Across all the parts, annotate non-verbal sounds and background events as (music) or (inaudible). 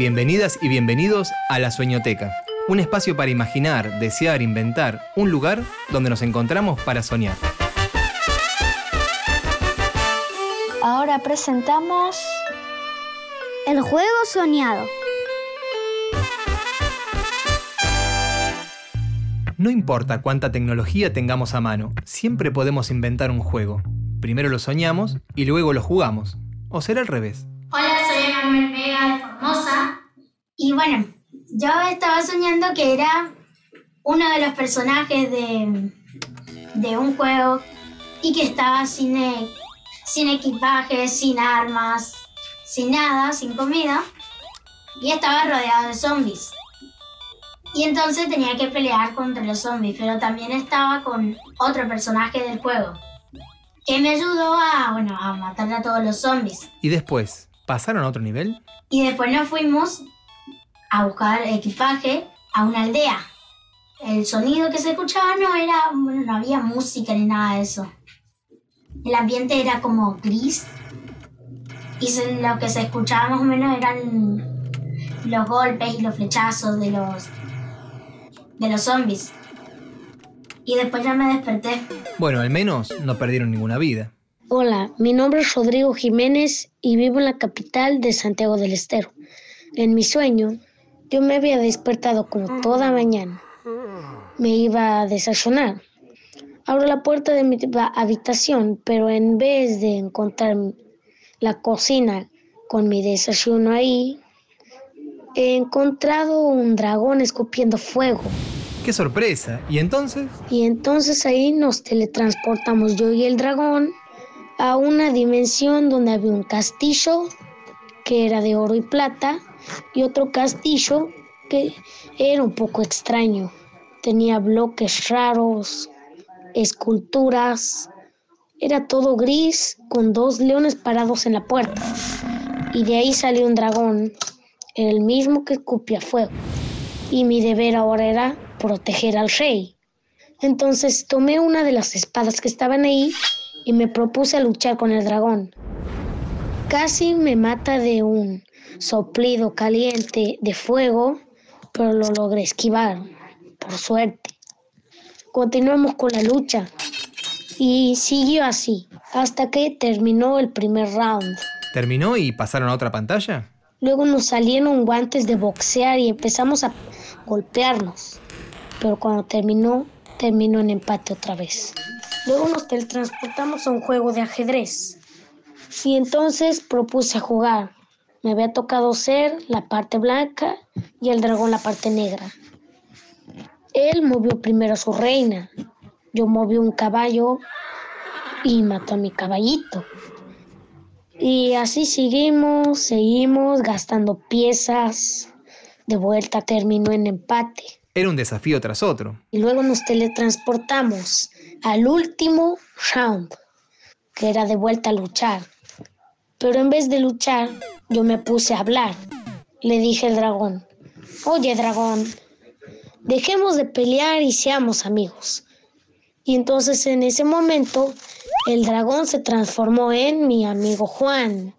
Bienvenidas y bienvenidos a La Sueñoteca, un espacio para imaginar, desear, inventar, un lugar donde nos encontramos para soñar. Ahora presentamos El juego soñado. No importa cuánta tecnología tengamos a mano, siempre podemos inventar un juego. Primero lo soñamos y luego lo jugamos. ¿O será al revés? Hola, soy Manuel Vega de Formosa. Y bueno, yo estaba soñando que era uno de los personajes de, de un juego y que estaba sin, e- sin equipaje, sin armas, sin nada, sin comida. Y estaba rodeado de zombies. Y entonces tenía que pelear contra los zombies, pero también estaba con otro personaje del juego. Que me ayudó a, bueno, a matar a todos los zombies. ¿Y después? ¿Pasaron a otro nivel? Y después nos fuimos a buscar equipaje a una aldea. El sonido que se escuchaba no era, bueno, no había música ni nada de eso. El ambiente era como gris. Y lo que se escuchaba más o menos eran los golpes y los flechazos de los de los zombies. Y después ya me desperté. Bueno, al menos no perdieron ninguna vida. Hola, mi nombre es Rodrigo Jiménez y vivo en la capital de Santiago del Estero. En mi sueño, yo me había despertado como toda mañana. Me iba a desayunar. Abro la puerta de mi habitación, pero en vez de encontrar la cocina con mi desayuno ahí, he encontrado un dragón escupiendo fuego. ¡Qué sorpresa! ¿Y entonces? Y entonces ahí nos teletransportamos yo y el dragón a una dimensión donde había un castillo que era de oro y plata y otro castillo que era un poco extraño. Tenía bloques raros, esculturas. Era todo gris con dos leones parados en la puerta. Y de ahí salió un dragón, el mismo que escupía fuego y mi deber ahora era proteger al rey. Entonces tomé una de las espadas que estaban ahí y me propuse a luchar con el dragón. Casi me mata de un soplido caliente de fuego, pero lo logré esquivar, por suerte. Continuamos con la lucha y siguió así hasta que terminó el primer round. ¿Terminó y pasaron a otra pantalla? Luego nos salieron guantes de boxear y empezamos a golpearnos. Pero cuando terminó, terminó en empate otra vez. Luego nos teletransportamos a un juego de ajedrez. Y entonces propuse jugar. Me había tocado ser la parte blanca y el dragón la parte negra. Él movió primero a su reina. Yo moví un caballo y mató a mi caballito. Y así seguimos, seguimos gastando piezas. De vuelta terminó en empate. Era un desafío tras otro. Y luego nos teletransportamos al último round, que era de vuelta a luchar. Pero en vez de luchar, yo me puse a hablar. Le dije al dragón, oye dragón, dejemos de pelear y seamos amigos. Y entonces en ese momento el dragón se transformó en mi amigo Juan.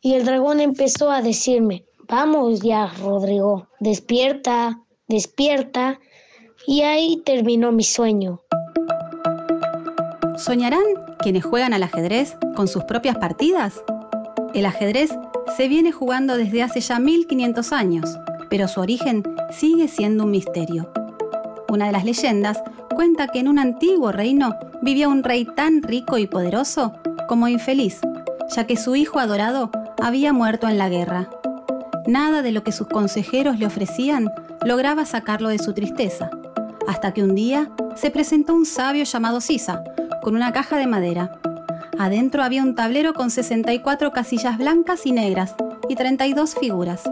Y el dragón empezó a decirme, vamos ya, Rodrigo, despierta, despierta. Y ahí terminó mi sueño. ¿Soñarán quienes juegan al ajedrez con sus propias partidas? El ajedrez se viene jugando desde hace ya 1500 años, pero su origen sigue siendo un misterio. Una de las leyendas cuenta que en un antiguo reino vivía un rey tan rico y poderoso como infeliz, ya que su hijo adorado había muerto en la guerra. Nada de lo que sus consejeros le ofrecían lograba sacarlo de su tristeza, hasta que un día se presentó un sabio llamado Sisa, con una caja de madera. Adentro había un tablero con 64 casillas blancas y negras y 32 figuras.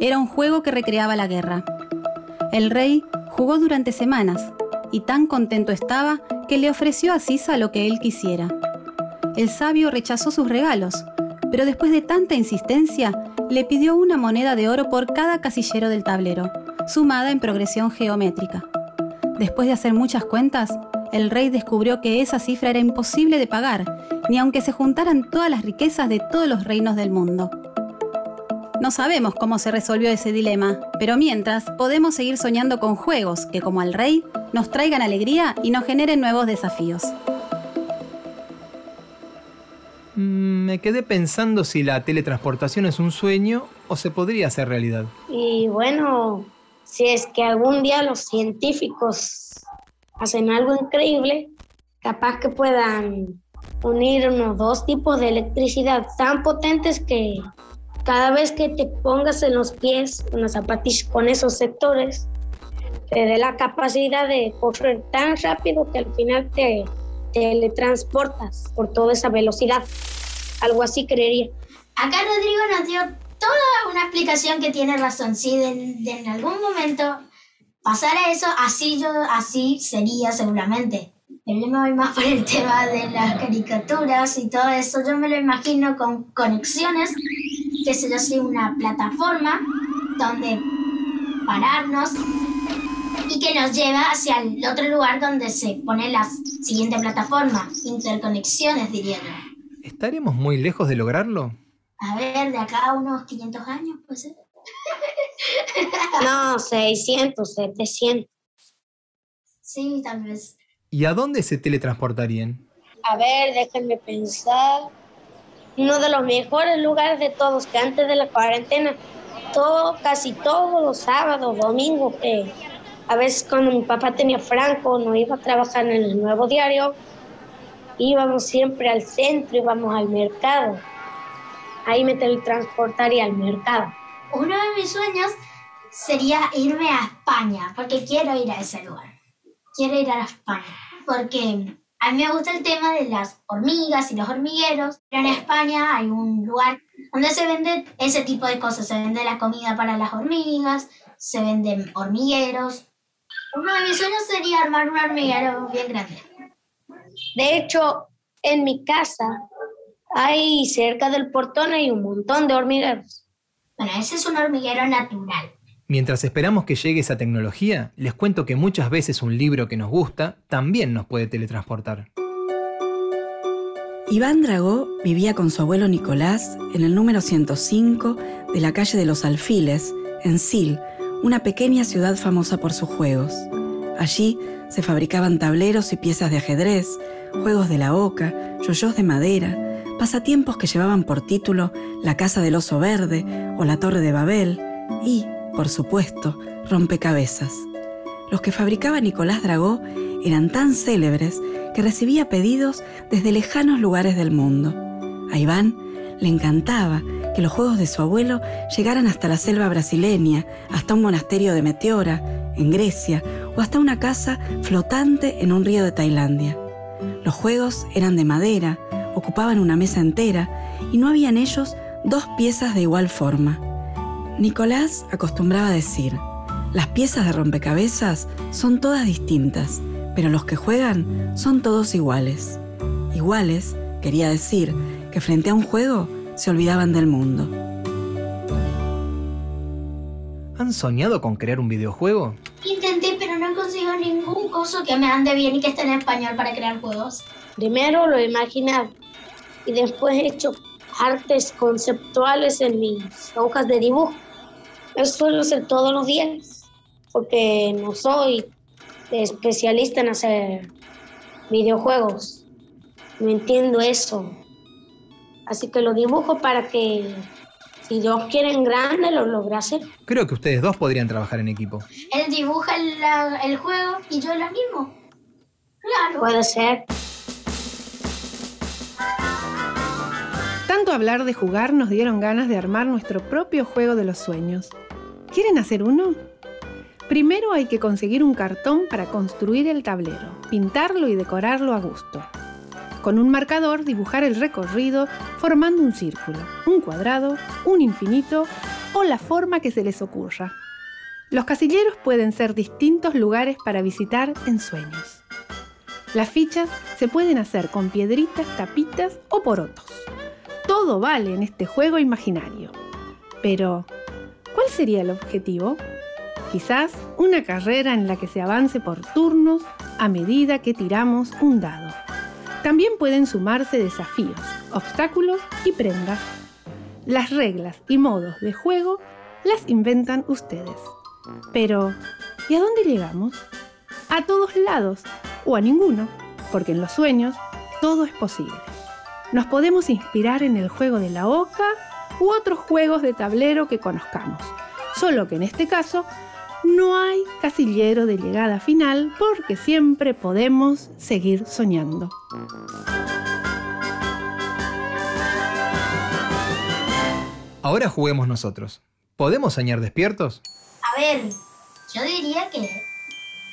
Era un juego que recreaba la guerra. El rey jugó durante semanas y tan contento estaba que le ofreció a Sisa lo que él quisiera. El sabio rechazó sus regalos, pero después de tanta insistencia, le pidió una moneda de oro por cada casillero del tablero, sumada en progresión geométrica. Después de hacer muchas cuentas, el rey descubrió que esa cifra era imposible de pagar, ni aunque se juntaran todas las riquezas de todos los reinos del mundo. No sabemos cómo se resolvió ese dilema, pero mientras podemos seguir soñando con juegos que, como al rey, nos traigan alegría y nos generen nuevos desafíos. Mm, me quedé pensando si la teletransportación es un sueño o se podría hacer realidad. Y bueno, si es que algún día los científicos hacen algo increíble, capaz que puedan unir unos dos tipos de electricidad tan potentes que cada vez que te pongas en los pies unas zapatillas con esos sectores, te dé la capacidad de correr tan rápido que al final te teletransportas por toda esa velocidad. Algo así creería. Acá Rodrigo nos dio toda una explicación que tiene razón. Si en algún momento pasara eso, así yo, así sería seguramente. Yo me voy más por el tema de las caricaturas y todo eso. Yo me lo imagino con conexiones que se yo, soy una plataforma donde pararnos y que nos lleva hacia el otro lugar donde se pone la siguiente plataforma. Interconexiones, diría yo. ¿Estaremos muy lejos de lograrlo? A ver, de acá a unos 500 años, pues. No, 600, 700. Sí, tal vez. ¿Y a dónde se teletransportarían? A ver, déjenme pensar uno de los mejores lugares de todos, que antes de la cuarentena, todo, casi todos los sábados, domingos, que a veces cuando mi papá tenía Franco, no iba a trabajar en el nuevo diario, íbamos siempre al centro, íbamos al mercado. Ahí me teletransportaría al mercado. Uno de mis sueños sería irme a España, porque quiero ir a ese lugar. Quiero ir a España, porque a mí me gusta el tema de las hormigas y los hormigueros. Pero en España hay un lugar donde se vende ese tipo de cosas. Se vende la comida para las hormigas, se venden hormigueros. Uno de mis sueños sería armar un hormiguero bien grande. De hecho, en mi casa hay cerca del portón hay un montón de hormigueros. Bueno, ese es un hormiguero natural. Mientras esperamos que llegue esa tecnología, les cuento que muchas veces un libro que nos gusta también nos puede teletransportar. Iván Dragó vivía con su abuelo Nicolás en el número 105 de la calle de los Alfiles, en Sil, una pequeña ciudad famosa por sus juegos. Allí se fabricaban tableros y piezas de ajedrez, juegos de la oca, yoyos de madera, pasatiempos que llevaban por título La Casa del Oso Verde o La Torre de Babel y, por supuesto, rompecabezas. Los que fabricaba Nicolás Dragó eran tan célebres que recibía pedidos desde lejanos lugares del mundo. A Iván le encantaba que los juegos de su abuelo llegaran hasta la selva brasileña, hasta un monasterio de Meteora, en Grecia, o hasta una casa flotante en un río de Tailandia. Los juegos eran de madera, ocupaban una mesa entera y no había en ellos dos piezas de igual forma. Nicolás acostumbraba a decir, las piezas de rompecabezas son todas distintas, pero los que juegan son todos iguales. Iguales quería decir que frente a un juego se olvidaban del mundo. ¿Han soñado con crear un videojuego? Intenté, pero no consigo ningún coso que me ande bien y que esté en español para crear juegos. Primero lo he imaginado y después he hecho artes conceptuales en mis hojas de dibujo. Eso suelo hacer todos los días, porque no soy especialista en hacer videojuegos. No entiendo eso. Así que lo dibujo para que si Dios quiere en grande lo logre hacer. Creo que ustedes dos podrían trabajar en equipo. Él dibuja el, el juego y yo lo mismo. Claro. Puede ser. Hablar de jugar nos dieron ganas de armar nuestro propio juego de los sueños. ¿Quieren hacer uno? Primero hay que conseguir un cartón para construir el tablero, pintarlo y decorarlo a gusto. Con un marcador dibujar el recorrido formando un círculo, un cuadrado, un infinito o la forma que se les ocurra. Los casilleros pueden ser distintos lugares para visitar en sueños. Las fichas se pueden hacer con piedritas, tapitas o porotos. Todo vale en este juego imaginario. Pero, ¿Cuál sería el objetivo? Quizás una carrera en la que se avance por turnos a medida que tiramos un dado. También pueden sumarse desafíos, obstáculos y prendas. las reglas y modos de juego las inventan ustedes. Pero, ¿y a dónde llegamos? A todos lados o a ninguno, porque en los sueños todo es posible. Nos podemos inspirar en el juego de la oca u otros juegos de tablero que conozcamos, solo que en este caso no hay casillero de llegada final porque siempre podemos seguir soñando. Ahora juguemos nosotros. ¿Podemos soñar despiertos? A ver, yo diría que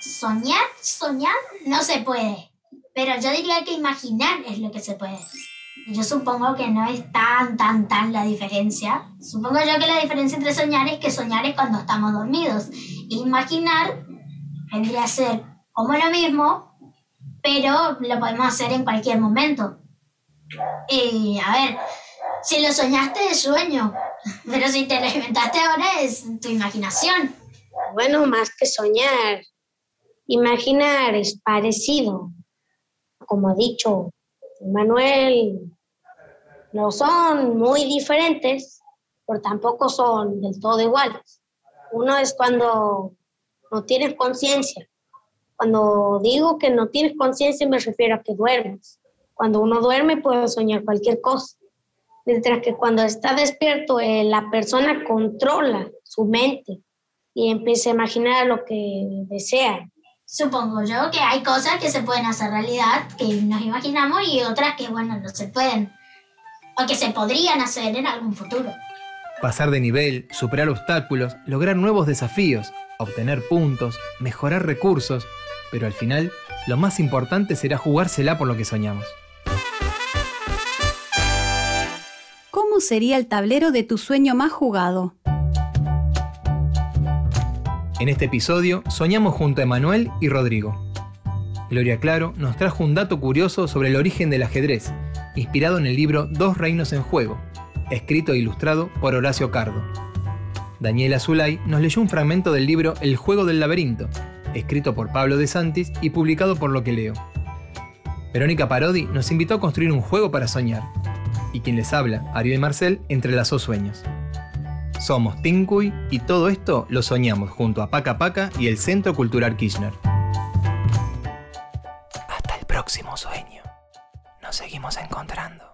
soñar, soñar no se puede. Pero yo diría que imaginar es lo que se puede. Yo supongo que no es tan, tan, tan la diferencia. Supongo yo que la diferencia entre soñar es que soñar es cuando estamos dormidos. Imaginar vendría a ser como lo mismo, pero lo podemos hacer en cualquier momento. Y a ver, si lo soñaste es sueño, (laughs) pero si te lo inventaste ahora es tu imaginación. Bueno, más que soñar, imaginar es parecido. Como ha dicho Manuel, no son muy diferentes, pero tampoco son del todo iguales. Uno es cuando no tienes conciencia. Cuando digo que no tienes conciencia me refiero a que duermes. Cuando uno duerme puede soñar cualquier cosa. Mientras que cuando está despierto, eh, la persona controla su mente y empieza a imaginar lo que desea. Supongo yo que hay cosas que se pueden hacer realidad, que nos imaginamos, y otras que, bueno, no se pueden. O que se podrían hacer en algún futuro. Pasar de nivel, superar obstáculos, lograr nuevos desafíos, obtener puntos, mejorar recursos, pero al final, lo más importante será jugársela por lo que soñamos. ¿Cómo sería el tablero de tu sueño más jugado? En este episodio soñamos junto a Emanuel y Rodrigo. Gloria Claro nos trajo un dato curioso sobre el origen del ajedrez, inspirado en el libro Dos Reinos en Juego, escrito e ilustrado por Horacio Cardo. Daniela Zulay nos leyó un fragmento del libro El Juego del Laberinto, escrito por Pablo de Santis y publicado por Lo que leo. Verónica Parodi nos invitó a construir un juego para soñar, y quien les habla, Ariel Marcel, entrelazó sueños. Somos Tinkuy y todo esto lo soñamos junto a Paca Paca y el Centro Cultural Kirchner. Hasta el próximo sueño. Nos seguimos encontrando.